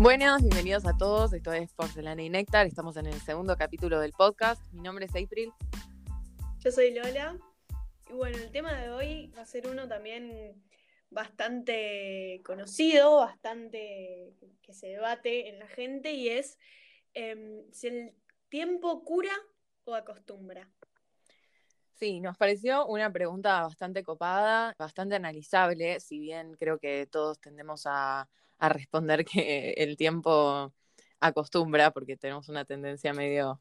Buenas, bienvenidos a todos. Esto es Porcelana y Néctar. Estamos en el segundo capítulo del podcast. Mi nombre es April. Yo soy Lola. Y bueno, el tema de hoy va a ser uno también bastante conocido, bastante que se debate en la gente y es em, si el tiempo cura o acostumbra. Sí, nos pareció una pregunta bastante copada, bastante analizable, si bien creo que todos tendemos a, responder que el tiempo acostumbra, porque tenemos una tendencia medio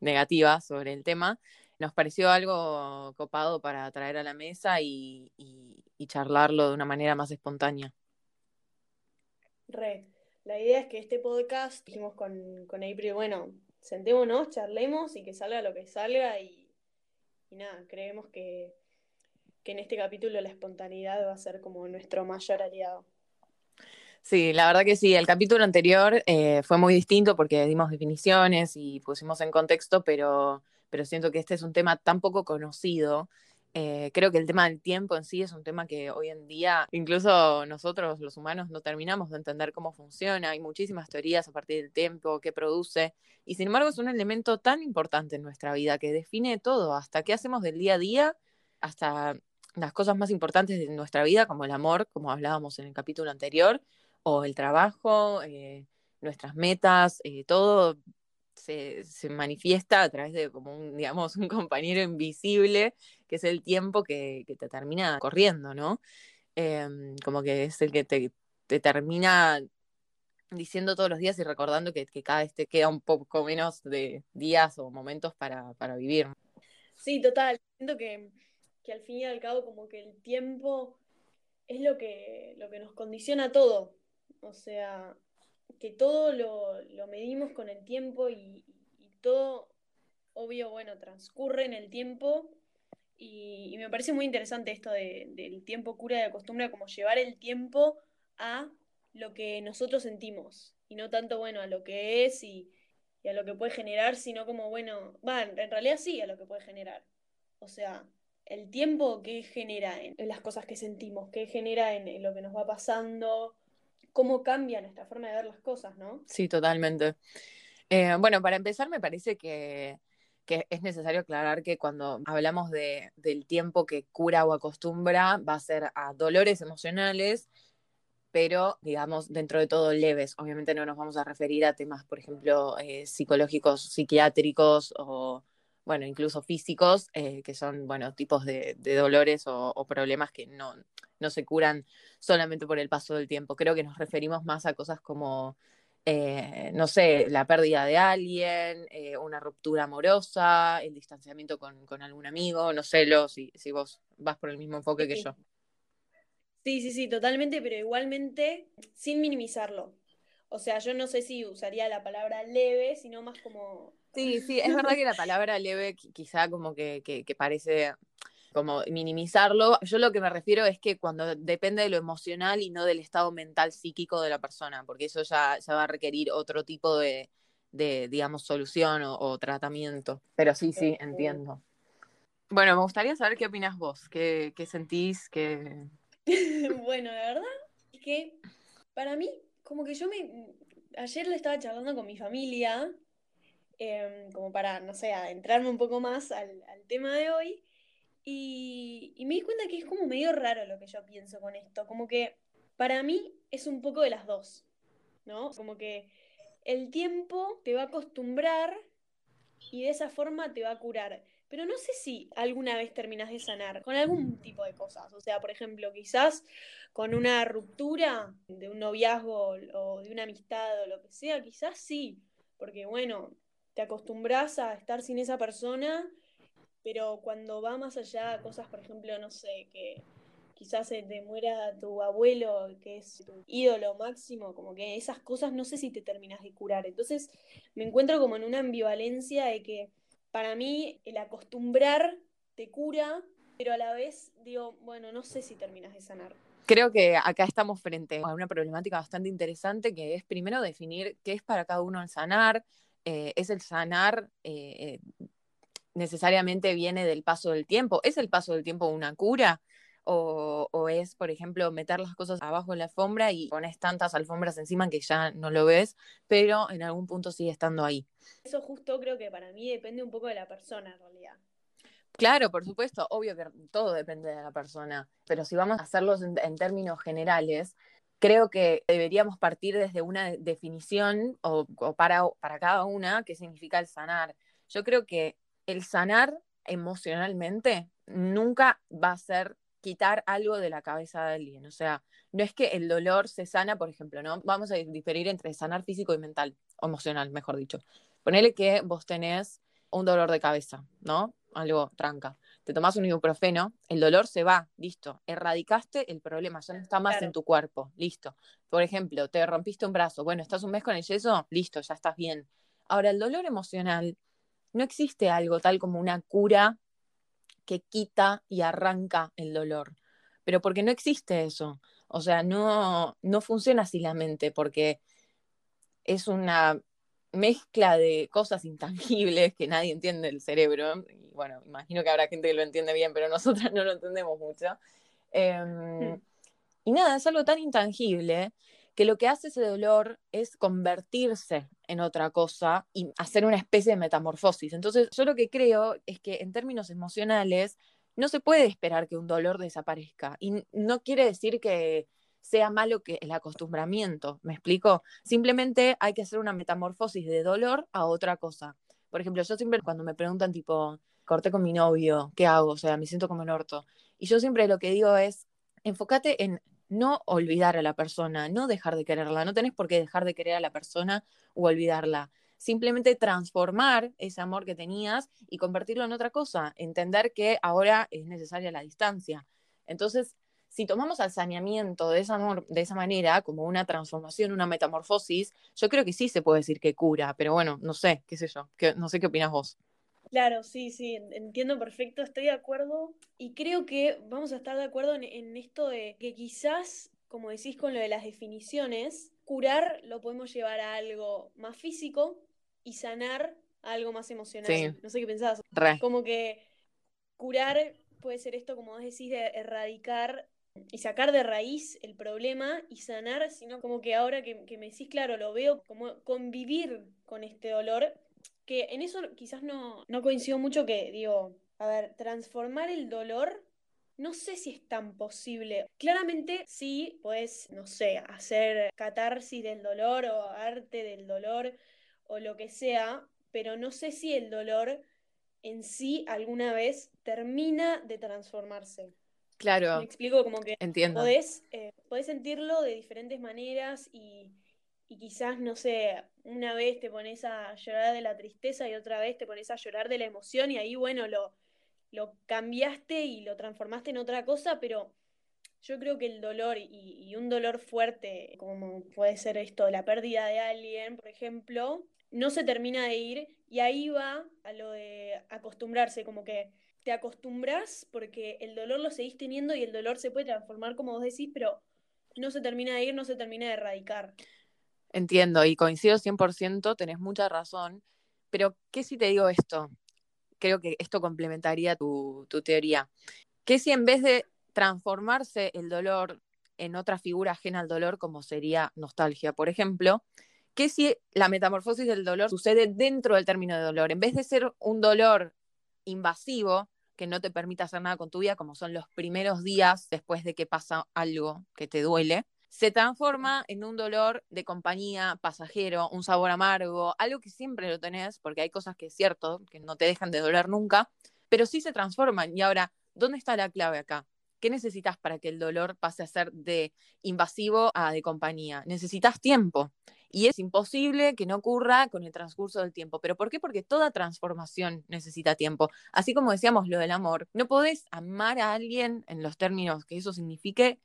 negativa sobre el tema, nos pareció algo copado para traer a la mesa y, charlarlo de una manera más espontánea. Re. La idea es que este podcast, dijimos con, con April, bueno, sentémonos, charlemos y que salga lo que salga y y nada, creemos que, en este capítulo la espontaneidad va a ser como nuestro mayor aliado. Sí, la verdad que sí. El capítulo anterior eh, fue muy distinto porque dimos definiciones y pusimos en contexto, pero, pero siento que este es un tema tan poco conocido eh, creo que el tema del tiempo en sí es un tema que hoy en día, incluso nosotros los humanos, no terminamos de entender cómo funciona. Hay muchísimas teorías a partir del tiempo, qué produce, y sin embargo es un elemento tan importante en nuestra vida que define todo, hasta qué hacemos del día a día, hasta las cosas más importantes de nuestra vida, como el amor, como hablábamos en el capítulo anterior, o el trabajo, eh, nuestras metas, eh, todo se, manifiesta a través de como un, digamos, un compañero invisible, que es el tiempo que, te termina corriendo, ¿no? Em, como que es el que te, termina diciendo todos los días y recordando que, cada vez te queda un poco menos de días o momentos para, vivir. Sí, total. Siento que, al fin y al cabo como que el tiempo es lo que, lo que nos condiciona todo. O sea, que todo lo, medimos con el tiempo y, todo, obvio, bueno, transcurre en el tiempo. Y, me parece muy interesante esto del tiempo cura de costumbre, como llevar el tiempo a lo que nosotros sentimos y no tanto, bueno, a lo que es y, a lo que puede generar, sino como, bueno, va, en realidad sí, a lo que puede generar. O sea, el tiempo que genera en, las cosas que sentimos, que genera en, lo que nos va pasando, cómo cambia nuestra forma de ver las cosas, ¿no? Sí, totalmente. Eh, bueno, para empezar, me parece que, es necesario aclarar que cuando hablamos de, del tiempo que cura o acostumbra, va a ser a dolores emocionales, pero digamos, dentro de todo leves. Obviamente no nos vamos a referir a temas, por ejemplo, eh, psicológicos, psiquiátricos o, bueno, incluso físicos, eh, que son, bueno, tipos de, dolores o, problemas que no, no se curan solamente por el paso del tiempo. Creo que nos referimos más a cosas como, eh, no sé, la pérdida de alguien, eh, una ruptura amorosa, el distanciamiento con, algún amigo, no sé, lo, si, si vos vas por el mismo enfoque que yo. Sí, sí, sí, totalmente, pero igualmente sin minimizarlo. O sea, yo no sé si usaría la palabra leve, sino más como... Sí, sí, es verdad que la palabra leve quizá como que, que parece como minimizarlo. Yo lo que me refiero es que cuando depende de lo emocional y no del estado mental psíquico de la persona, porque eso ya, va a requerir otro tipo de, digamos, solución o, tratamiento. Pero sí, sí, entiendo. Bueno, me gustaría saber qué opinas vos, qué, sentís, qué... bueno, la verdad es que para mí, como que yo me... Ayer le estaba charlando con mi familia, em, como para, no sé, adentrarme un poco más al, tema de hoy. Y, me di cuenta que es como medio raro lo que yo pienso con esto. Como que para mí es un poco de las dos, ¿no? Como que el tiempo te va a acostumbrar y de esa forma te va a curar. Pero no sé si alguna vez terminas de sanar con algún tipo de cosas. O sea, por ejemplo, quizás con una ruptura de un noviazgo o de una amistad o lo que sea, quizás sí. Porque bueno, te acostumbras a estar sin esa persona pero cuando va más allá, cosas, por ejemplo, no sé, que quizás se te muera tu abuelo, que es tu ídolo máximo, como que esas cosas no sé si te terminas de curar. Entonces me encuentro como en una ambivalencia de que para mí el acostumbrar te cura, pero a la vez digo, bueno, no sé si terminas de sanar. Creo que acá estamos frente a una problemática bastante interesante que es primero definir qué es para cada uno el sanar. Eh, es el sanar eh, necesariamente viene del paso del tiempo. ¿Es el paso del tiempo una cura? o, es, por ejemplo, meter las cosas abajo de la alfombra y pones tantas alfombras encima que ya no lo ves, pero en algún punto sigue estando ahí. Eso justo creo que para mí depende un poco de la persona en realidad. Claro, por supuesto, obvio que todo depende de la persona, pero si vamos a hacerlo en, términos generales, creo que deberíamos partir desde una definición o, para, para cada una qué significa el sanar. Yo creo que el sanar emocionalmente nunca va a ser quitar algo de la cabeza de alguien. O sea, no es que el dolor se sana, por ejemplo, ¿no? Vamos a diferir entre sanar físico y mental, o emocional, mejor dicho. Ponele que vos tenés un dolor de cabeza, ¿no? Algo tranca. Te tomás un ibuprofeno, el dolor se va, listo. Erradicaste el problema, ya no está más en tu cuerpo, listo. Por ejemplo, te rompiste un brazo, bueno, estás un mes con el yeso, listo, ya estás bien. Ahora, el dolor emocional, no existe algo tal como una cura que quita y arranca el dolor. Pero porque no existe eso. O sea, no, no funciona así la mente, porque es una mezcla de cosas intangibles que nadie entiende el cerebro. Bueno, imagino que habrá gente que lo entiende bien, pero nosotras no lo entendemos mucho. Em, hmm. Y nada, es algo tan intangible que lo que hace ese dolor es convertirse en otra cosa y hacer una especie de metamorfosis. Entonces, yo lo que creo es que en términos emocionales no se puede esperar que un dolor desaparezca. Y no quiere decir que sea malo que el acostumbramiento, ¿me explico? Simplemente hay que hacer una metamorfosis de dolor a otra cosa. Por ejemplo, yo siempre cuando me preguntan tipo, corté con mi novio, ¿qué hago? O sea, me siento como un orto. Y yo siempre lo que digo es, enfócate en no olvidar a la persona, no dejar de quererla, no tenés por qué dejar de querer a la persona o olvidarla. Simplemente transformar ese amor que tenías y convertirlo en otra cosa, entender que ahora es necesaria la distancia. Entonces, si tomamos al saneamiento de esa, de esa manera, como una transformación, una metamorfosis, yo creo que sí se puede decir que cura, pero bueno, no sé, qué sé yo, no sé qué opinas vos. Claro, sí, sí, entiendo perfecto, estoy de acuerdo y creo que vamos a estar de acuerdo en, esto de que quizás, como decís con lo de las definiciones, curar lo podemos llevar a algo más físico y sanar a algo más emocional. No sé qué pensás. Como que curar puede ser esto, como vos decís, de erradicar y sacar de raíz el problema y sanar, sino como que ahora que, que me decís, claro, lo veo como convivir con este dolor que en eso quizás no, no coincido mucho que, digo, a ver, transformar el dolor no sé si es tan posible. Claramente sí, puedes, no sé, hacer catarsis del dolor o arte del dolor o lo que sea, pero no sé si el dolor en sí alguna vez termina de transformarse. Claro. Me explico como que Entiendo. Podés, eh, podés sentirlo de diferentes maneras y y quizás, no sé, una vez te pones a llorar de la tristeza y otra vez te pones a llorar de la emoción y ahí, bueno, lo, lo cambiaste y lo transformaste en otra cosa, pero yo creo que el dolor y, un dolor fuerte, como puede ser esto, la pérdida de alguien, por ejemplo, no se termina de ir y ahí va a lo de acostumbrarse, como que te acostumbras porque el dolor lo seguís teniendo y el dolor se puede transformar, como vos decís, pero no se termina de ir, no se termina de erradicar. Entiendo y coincido 100%, tenés mucha razón, pero ¿qué si te digo esto? Creo que esto complementaría tu, teoría. ¿Qué si en vez de transformarse el dolor en otra figura ajena al dolor, como sería nostalgia, por ejemplo, ¿qué si la metamorfosis del dolor sucede dentro del término de dolor? En vez de ser un dolor invasivo, que no te permite hacer nada con tu vida, como son los primeros días después de que pasa algo que te duele, se transforma en un dolor de compañía, pasajero, un sabor amargo, algo que siempre lo tenés, porque hay cosas que es cierto, que no te dejan de doler nunca, pero sí se transforman. Y ahora, ¿dónde está la clave acá? ¿Qué necesitas para que el dolor pase a ser de invasivo a de compañía? Necesitas tiempo. Y es imposible que no ocurra con el transcurso del tiempo. ¿Pero por qué? Porque toda transformación necesita tiempo. Así como decíamos lo del amor, no podés amar a alguien en los términos que eso signifique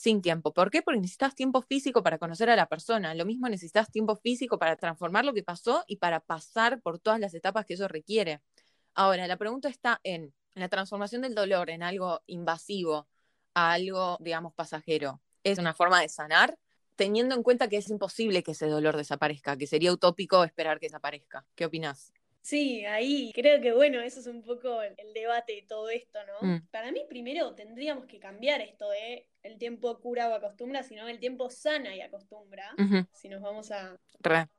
sin tiempo. ¿Por qué? Porque necesitas tiempo físico para conocer a la persona. Lo mismo necesitas tiempo físico para transformar lo que pasó y para pasar por todas las etapas que eso requiere. Ahora, la pregunta está en la transformación del dolor en algo invasivo a algo, digamos, pasajero. ¿Es una forma de sanar? Teniendo en cuenta que es imposible que ese dolor desaparezca, que sería utópico esperar que desaparezca. ¿Qué opinas? Sí, ahí creo que bueno, eso es un poco el, debate de todo esto, ¿no? Mm. Para mí primero tendríamos que cambiar esto de el tiempo cura o acostumbra, sino el tiempo sana y acostumbra, si nos vamos a,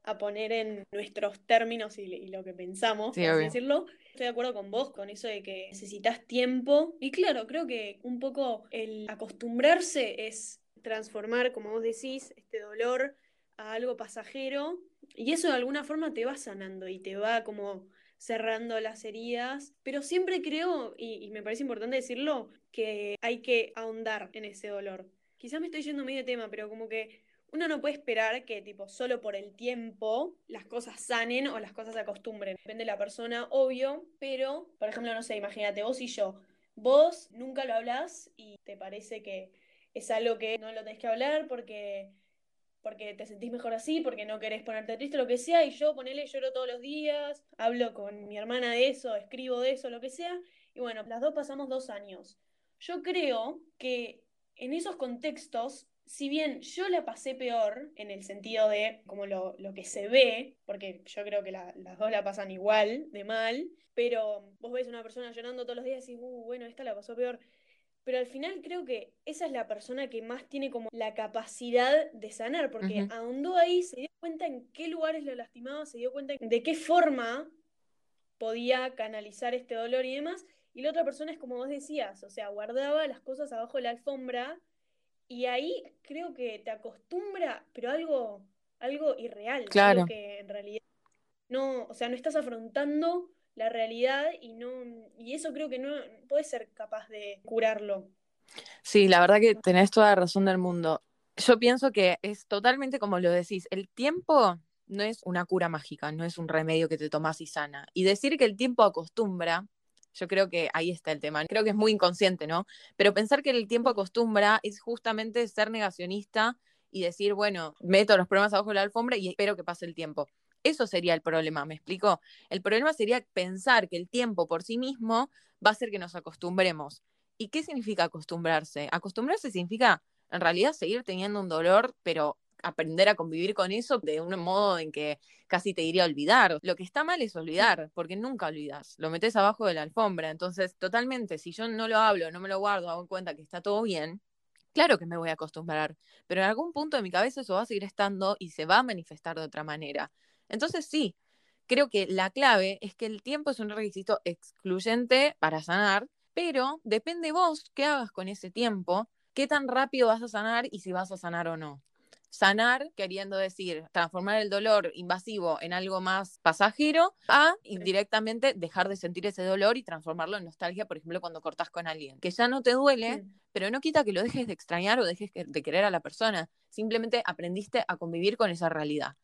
a poner en nuestros términos y, y lo que pensamos, Sí, por así decirlo. Estoy de acuerdo con vos, con eso de que necesitas tiempo. Y claro, creo que un poco el acostumbrarse es transformar, como vos decís, este dolor a algo pasajero. Y eso de alguna forma te va sanando y te va como cerrando las heridas. Pero siempre creo, y, me parece importante decirlo, que hay que ahondar en ese dolor. Quizás me estoy yendo medio de tema, pero como que uno no puede esperar que, tipo, solo por el tiempo las cosas sanen o las cosas se acostumbren. Depende de la persona, obvio, pero, por ejemplo, no sé, imagínate, vos y yo. Vos nunca lo hablas y te parece que es algo que no lo tenés que hablar porque, porque te sentís mejor así, porque no querés ponerte triste, lo que sea, y yo ponele, lloro todos los días, hablo con mi hermana de eso, escribo de eso, lo que sea, y bueno, las dos pasamos dos años. Yo creo que en esos contextos si bien yo la pasé peor en el sentido de como lo, lo que se ve, porque yo creo que la- las dos la pasan igual de mal, pero vos ves una persona llorando todos los días y decís, uh, bueno, esta la pasó peor. Pero al final creo que esa es la persona que más tiene como la capacidad de sanar, porque ahondó ahí, se dio cuenta en qué lugares lo lastimaba, se dio cuenta de qué forma podía canalizar este dolor y demás. Y la otra persona es como vos decías, o sea, guardaba las cosas abajo de la alfombra y ahí creo que te acostumbra, pero algo, algo irreal, Claro. algo que en realidad no, o sea, no estás afrontando la realidad y no, y eso creo que no puedes ser capaz de curarlo. Sí, la verdad que tenés toda la razón del mundo. Yo pienso que es totalmente como lo decís, el tiempo no es una cura mágica, no es un remedio que te tomas y sana. Y decir que el tiempo acostumbra, yo creo que ahí está el tema. Creo que es muy inconsciente, ¿no? Pero pensar que el tiempo acostumbra es justamente ser negacionista y decir, bueno, meto los problemas abajo de la alfombra y espero que pase el tiempo. Eso sería el problema, ¿me explico? El problema sería pensar que el tiempo por sí mismo va a hacer que nos acostumbremos. ¿Y qué significa acostumbrarse? Acostumbrarse significa, en realidad, seguir teniendo un dolor, pero aprender a convivir con eso de un modo en que casi te diría olvidar. Lo que está mal es olvidar, porque nunca olvidas. Lo metes abajo de la alfombra. Entonces, totalmente, si yo no lo hablo, no me lo guardo, hago cuenta que está todo bien, claro que me voy a acostumbrar. Pero en algún punto de mi cabeza eso va a seguir estando y se va a manifestar de otra manera. Entonces, sí, creo que la clave es que el tiempo es un requisito excluyente para sanar, pero depende vos qué hagas con ese tiempo, qué tan rápido vas a sanar y si vas a sanar o no. Sanar, queriendo decir, transformar el dolor invasivo en algo más pasajero, a indirectamente dejar de sentir ese dolor y transformarlo en nostalgia, por ejemplo, cuando cortás con alguien, que ya no te duele, pero no quita que lo dejes de extrañar o dejes de querer a la persona. Simplemente aprendiste a convivir con esa realidad.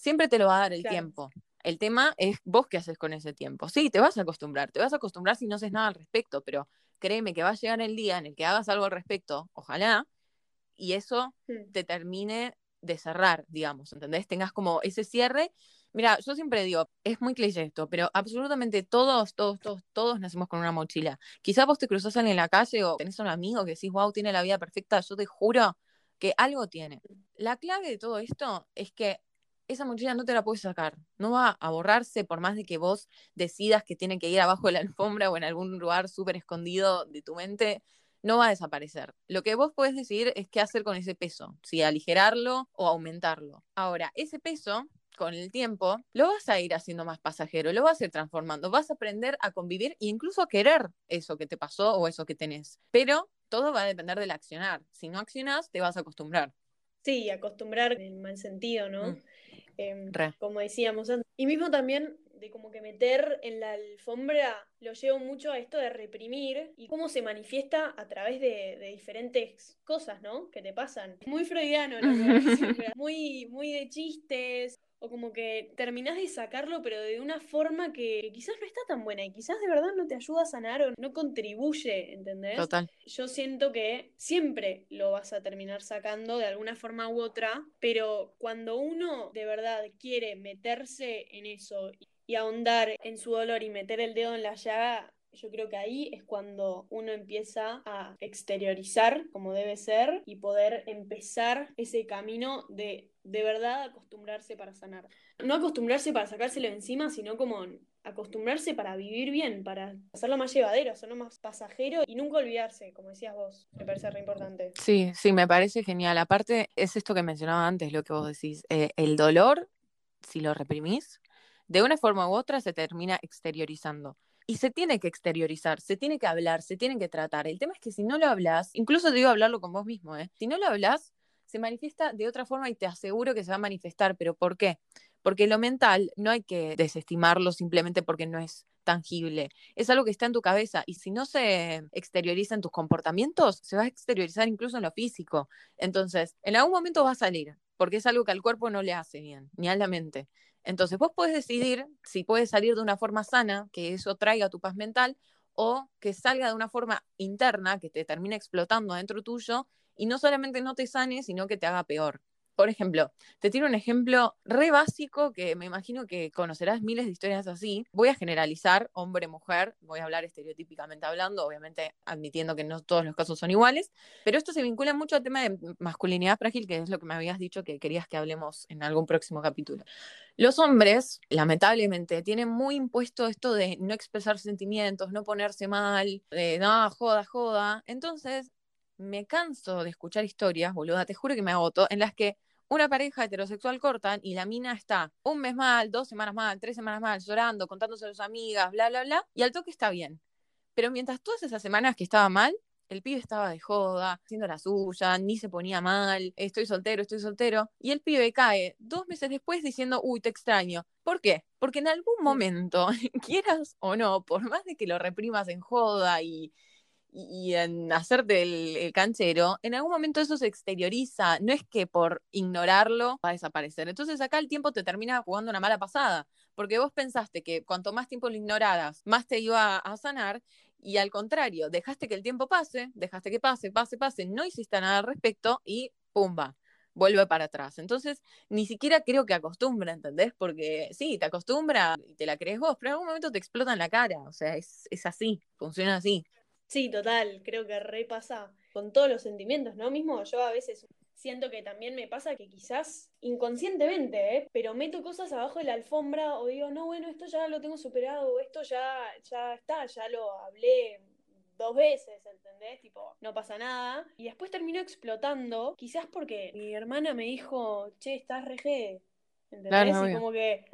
Siempre te lo va a dar el Claro. tiempo. El tema es vos qué haces con ese tiempo. Sí, te vas a acostumbrar, te vas a acostumbrar si no haces nada al respecto, pero créeme que va a llegar el día en el que hagas algo al respecto, ojalá, y eso Mm. te termine de cerrar, digamos, ¿entendés? Tengas como ese cierre. Mira, yo siempre digo, es muy cliché esto, pero absolutamente todos, todos, todos, todos nacemos con una mochila. Quizás vos te cruzás en la calle o tenés un amigo que decís, wow, tiene la vida perfecta, yo te juro que algo tiene. La clave de todo esto es que esa mochila no te la puedes sacar, no va a borrarse por más de que vos decidas que tiene que ir abajo de la alfombra o en algún lugar súper escondido de tu mente, no va a desaparecer. Lo que vos podés decidir es qué hacer con ese peso, si aligerarlo o aumentarlo. Ahora, ese peso, con el tiempo, lo vas a ir haciendo más pasajero, lo vas a ir transformando, vas a aprender a convivir e incluso a querer eso que te pasó o eso que tenés. Pero todo va a depender del accionar. Si no accionás, te vas a acostumbrar. Sí, acostumbrar en el mal sentido, ¿no? Mm. Em, como decíamos antes. Y mismo también de como que meter en la alfombra lo llevo mucho a esto de reprimir y cómo se manifiesta a través de, de diferentes cosas, ¿no? Que te pasan. Muy freudiano, pero muy, muy de chistes. O como que terminás de sacarlo, pero de una forma que quizás no está tan buena y quizás de verdad no te ayuda a sanar o no contribuye, ¿entendés? Total. Yo siento que siempre lo vas a terminar sacando de alguna forma u otra, pero cuando uno de verdad quiere meterse en eso y ahondar en su dolor y meter el dedo en la llaga, yo creo que ahí es cuando uno empieza a exteriorizar como debe ser y poder empezar ese camino de de verdad acostumbrarse para sanar. No acostumbrarse para sacárselo encima, sino como acostumbrarse para vivir bien, para hacerlo más llevadero, hacerlo más pasajero y nunca olvidarse, como decías vos, me parece re importante. Sí, sí, me parece genial. Aparte, es esto que mencionaba antes, lo que vos decís, eh, el dolor, si lo reprimís, de una forma u otra se termina exteriorizando. Y se tiene que exteriorizar, se tiene que hablar, se tiene que tratar. El tema es que si no lo hablas, incluso te digo hablarlo con vos mismo, ¿eh? si no lo hablas, se manifiesta de otra forma y te aseguro que se va a manifestar. ¿Pero por qué? Porque lo mental no hay que desestimarlo simplemente porque no es tangible. Es algo que está en tu cabeza y si no se exterioriza en tus comportamientos, se va a exteriorizar incluso en lo físico. Entonces, en algún momento va a salir, porque es algo que al cuerpo no le hace bien, ni a la mente. Entonces, vos puedes decidir si puedes salir de una forma sana, que eso traiga tu paz mental, o que salga de una forma interna, que te termine explotando dentro tuyo y no solamente no te sane, sino que te haga peor. Por ejemplo, te tiro un ejemplo re básico que me imagino que conocerás miles de historias así. Voy a generalizar hombre-mujer, voy a hablar estereotípicamente hablando, obviamente admitiendo que no todos los casos son iguales, pero esto se vincula mucho al tema de masculinidad frágil, que es lo que me habías dicho que querías que hablemos en algún próximo capítulo. Los hombres, lamentablemente, tienen muy impuesto esto de no expresar sentimientos, no ponerse mal, de no, joda, joda. Entonces, me canso de escuchar historias, boluda, te juro que me agoto, en las que una pareja heterosexual cortan y la mina está un mes mal, dos semanas mal, tres semanas mal, llorando, contándose a sus amigas, bla, bla, bla, y al toque está bien. Pero mientras todas esas semanas que estaba mal, el pibe estaba de joda, haciendo la suya, ni se ponía mal, estoy soltero, estoy soltero, y el pibe cae dos meses después diciendo, uy, te extraño. ¿Por qué? Porque en algún momento, quieras o no, por más de que lo reprimas en joda y, y, en hacerte el, canchero, en algún momento eso se exterioriza. No es que por ignorarlo va a desaparecer. Entonces acá el tiempo te termina jugando una mala pasada, porque vos pensaste que cuanto más tiempo lo ignoraras, más te iba a sanar. Y al contrario, dejaste que el tiempo pase, dejaste que pase, pase, pase, no hiciste nada al respecto y pumba, vuelve para atrás. Entonces, ni siquiera creo que acostumbra, ¿entendés? Porque sí, te acostumbra y te la crees vos, pero en algún momento te explota en la cara. O sea, es, es así, funciona así. Sí, total, creo que repasa con todos los sentimientos, ¿no? Mismo yo a veces siento que también me pasa que quizás inconscientemente, ¿eh? pero meto cosas abajo de la alfombra o digo, no, bueno, esto ya lo tengo superado, esto ya, ya está, ya lo hablé dos veces, ¿entendés? Tipo, no pasa nada. Y después terminó explotando, quizás porque mi hermana me dijo, che, estás reje, ¿entendés? y como que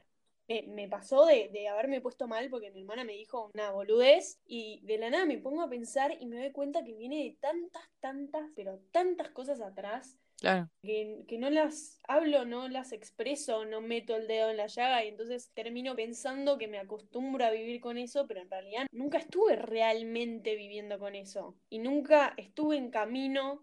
me, pasó de, haberme puesto mal porque mi hermana me dijo una boludez y de la nada me pongo a pensar y me doy cuenta que viene de tantas, tantas, pero tantas cosas atrás. Claro. Que, que, no las hablo, no las expreso, no meto el dedo en la llaga y entonces termino pensando que me acostumbro a vivir con eso, pero en realidad nunca estuve realmente viviendo con eso y nunca estuve en camino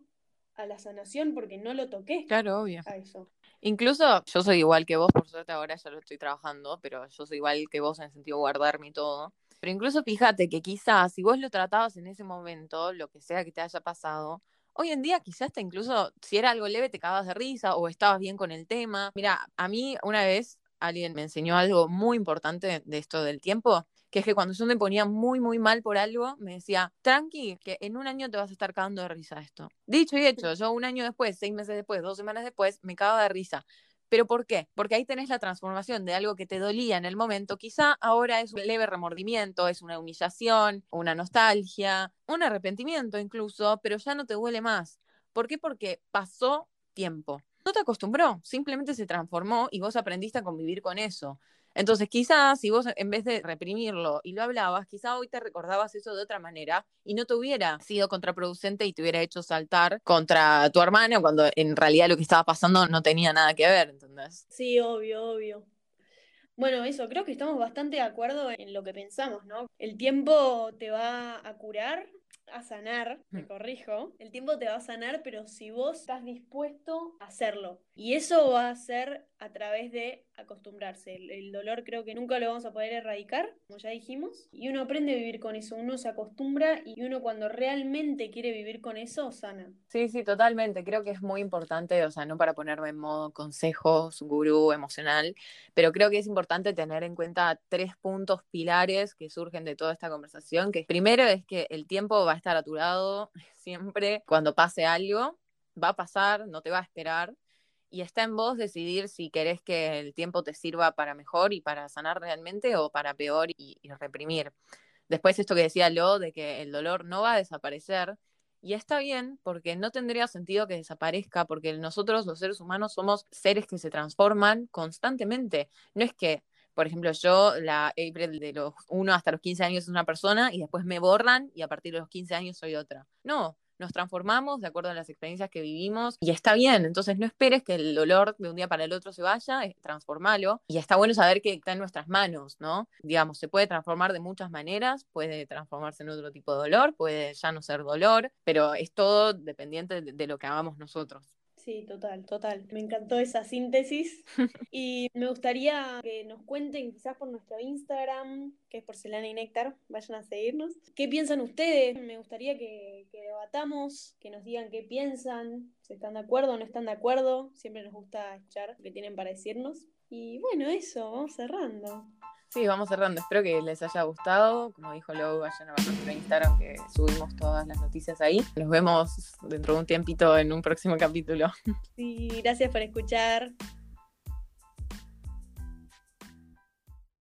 a la sanación porque no lo toqué. Claro, obvio. A eso. Incluso yo soy igual que vos, por suerte ahora ya lo estoy trabajando, pero yo soy igual que vos en el sentido de guardarme y todo. Pero incluso fíjate que quizás si vos lo tratabas en ese momento, lo que sea que te haya pasado, hoy en día quizás te incluso, si era algo leve, te cagabas de risa o estabas bien con el tema. Mira, a mí una vez alguien me enseñó algo muy importante de esto del tiempo, que es que cuando yo me ponía muy, muy mal por algo, me decía, tranqui, que en un año te vas a estar cagando de risa esto. Dicho y hecho, yo un año después, seis meses después, dos semanas después, me cago de risa. ¿Pero por qué? Porque ahí tenés la transformación de algo que te dolía en el momento. Quizá ahora es un leve remordimiento, es una humillación, una nostalgia, un arrepentimiento incluso, pero ya no te duele más. ¿Por qué? Porque pasó tiempo. No te acostumbró, simplemente se transformó y vos aprendiste a convivir con eso. Entonces, quizás si vos en vez de reprimirlo y lo hablabas, quizás hoy te recordabas eso de otra manera y no te hubiera sido contraproducente y te hubiera hecho saltar contra tu hermano cuando en realidad lo que estaba pasando no tenía nada que ver, ¿entendés? Sí, obvio, obvio. Bueno, eso, creo que estamos bastante de acuerdo en lo que pensamos, ¿no? El tiempo te va a curar a sanar, me mm. corrijo, el tiempo te va a sanar, pero si vos estás dispuesto a hacerlo. Y eso va a ser a través de acostumbrarse. El, dolor creo que nunca lo vamos a poder erradicar, como ya dijimos, y uno aprende a vivir con eso, uno se acostumbra y uno cuando realmente quiere vivir con eso, sana. Sí, sí, totalmente. Creo que es muy importante, o sea, no para ponerme en modo consejos, gurú emocional, pero creo que es importante tener en cuenta tres puntos pilares que surgen de toda esta conversación, que primero es que el tiempo va a estar a tu lado siempre cuando pase algo, va a pasar, no te va a esperar y está en vos decidir si querés que el tiempo te sirva para mejor y para sanar realmente o para peor y, reprimir. Después esto que decía Lo, de que el dolor no va a desaparecer, y está bien, porque no tendría sentido que desaparezca, porque nosotros los seres humanos somos seres que se transforman constantemente. No es que, por ejemplo, yo, la April de los 1 hasta los 15 años es una persona y después me borran y a partir de los 15 años soy otra. No, nos transformamos de acuerdo a las experiencias que vivimos y está bien, entonces no esperes que el dolor de un día para el otro se vaya, transformalo y está bueno saber que está en nuestras manos, ¿no? Digamos, se puede transformar de muchas maneras, puede transformarse en otro tipo de dolor, puede ya no ser dolor, pero es todo dependiente de, de lo que hagamos nosotros. Sí, total, total. Me encantó esa síntesis. y me gustaría que nos cuenten, quizás por nuestro Instagram, que es Porcelana y Néctar, vayan a seguirnos. ¿Qué piensan ustedes? Me gustaría que, que debatamos, que nos digan qué piensan, si están de acuerdo o no están de acuerdo. Siempre nos gusta escuchar lo que tienen para decirnos. Y bueno, eso, vamos cerrando. Sí, vamos cerrando. Espero que les haya gustado. Como dijo Lou, vayan a ver nuestro Instagram que subimos todas las noticias ahí. Nos vemos dentro de un tiempito en un próximo capítulo. Sí, gracias por escuchar.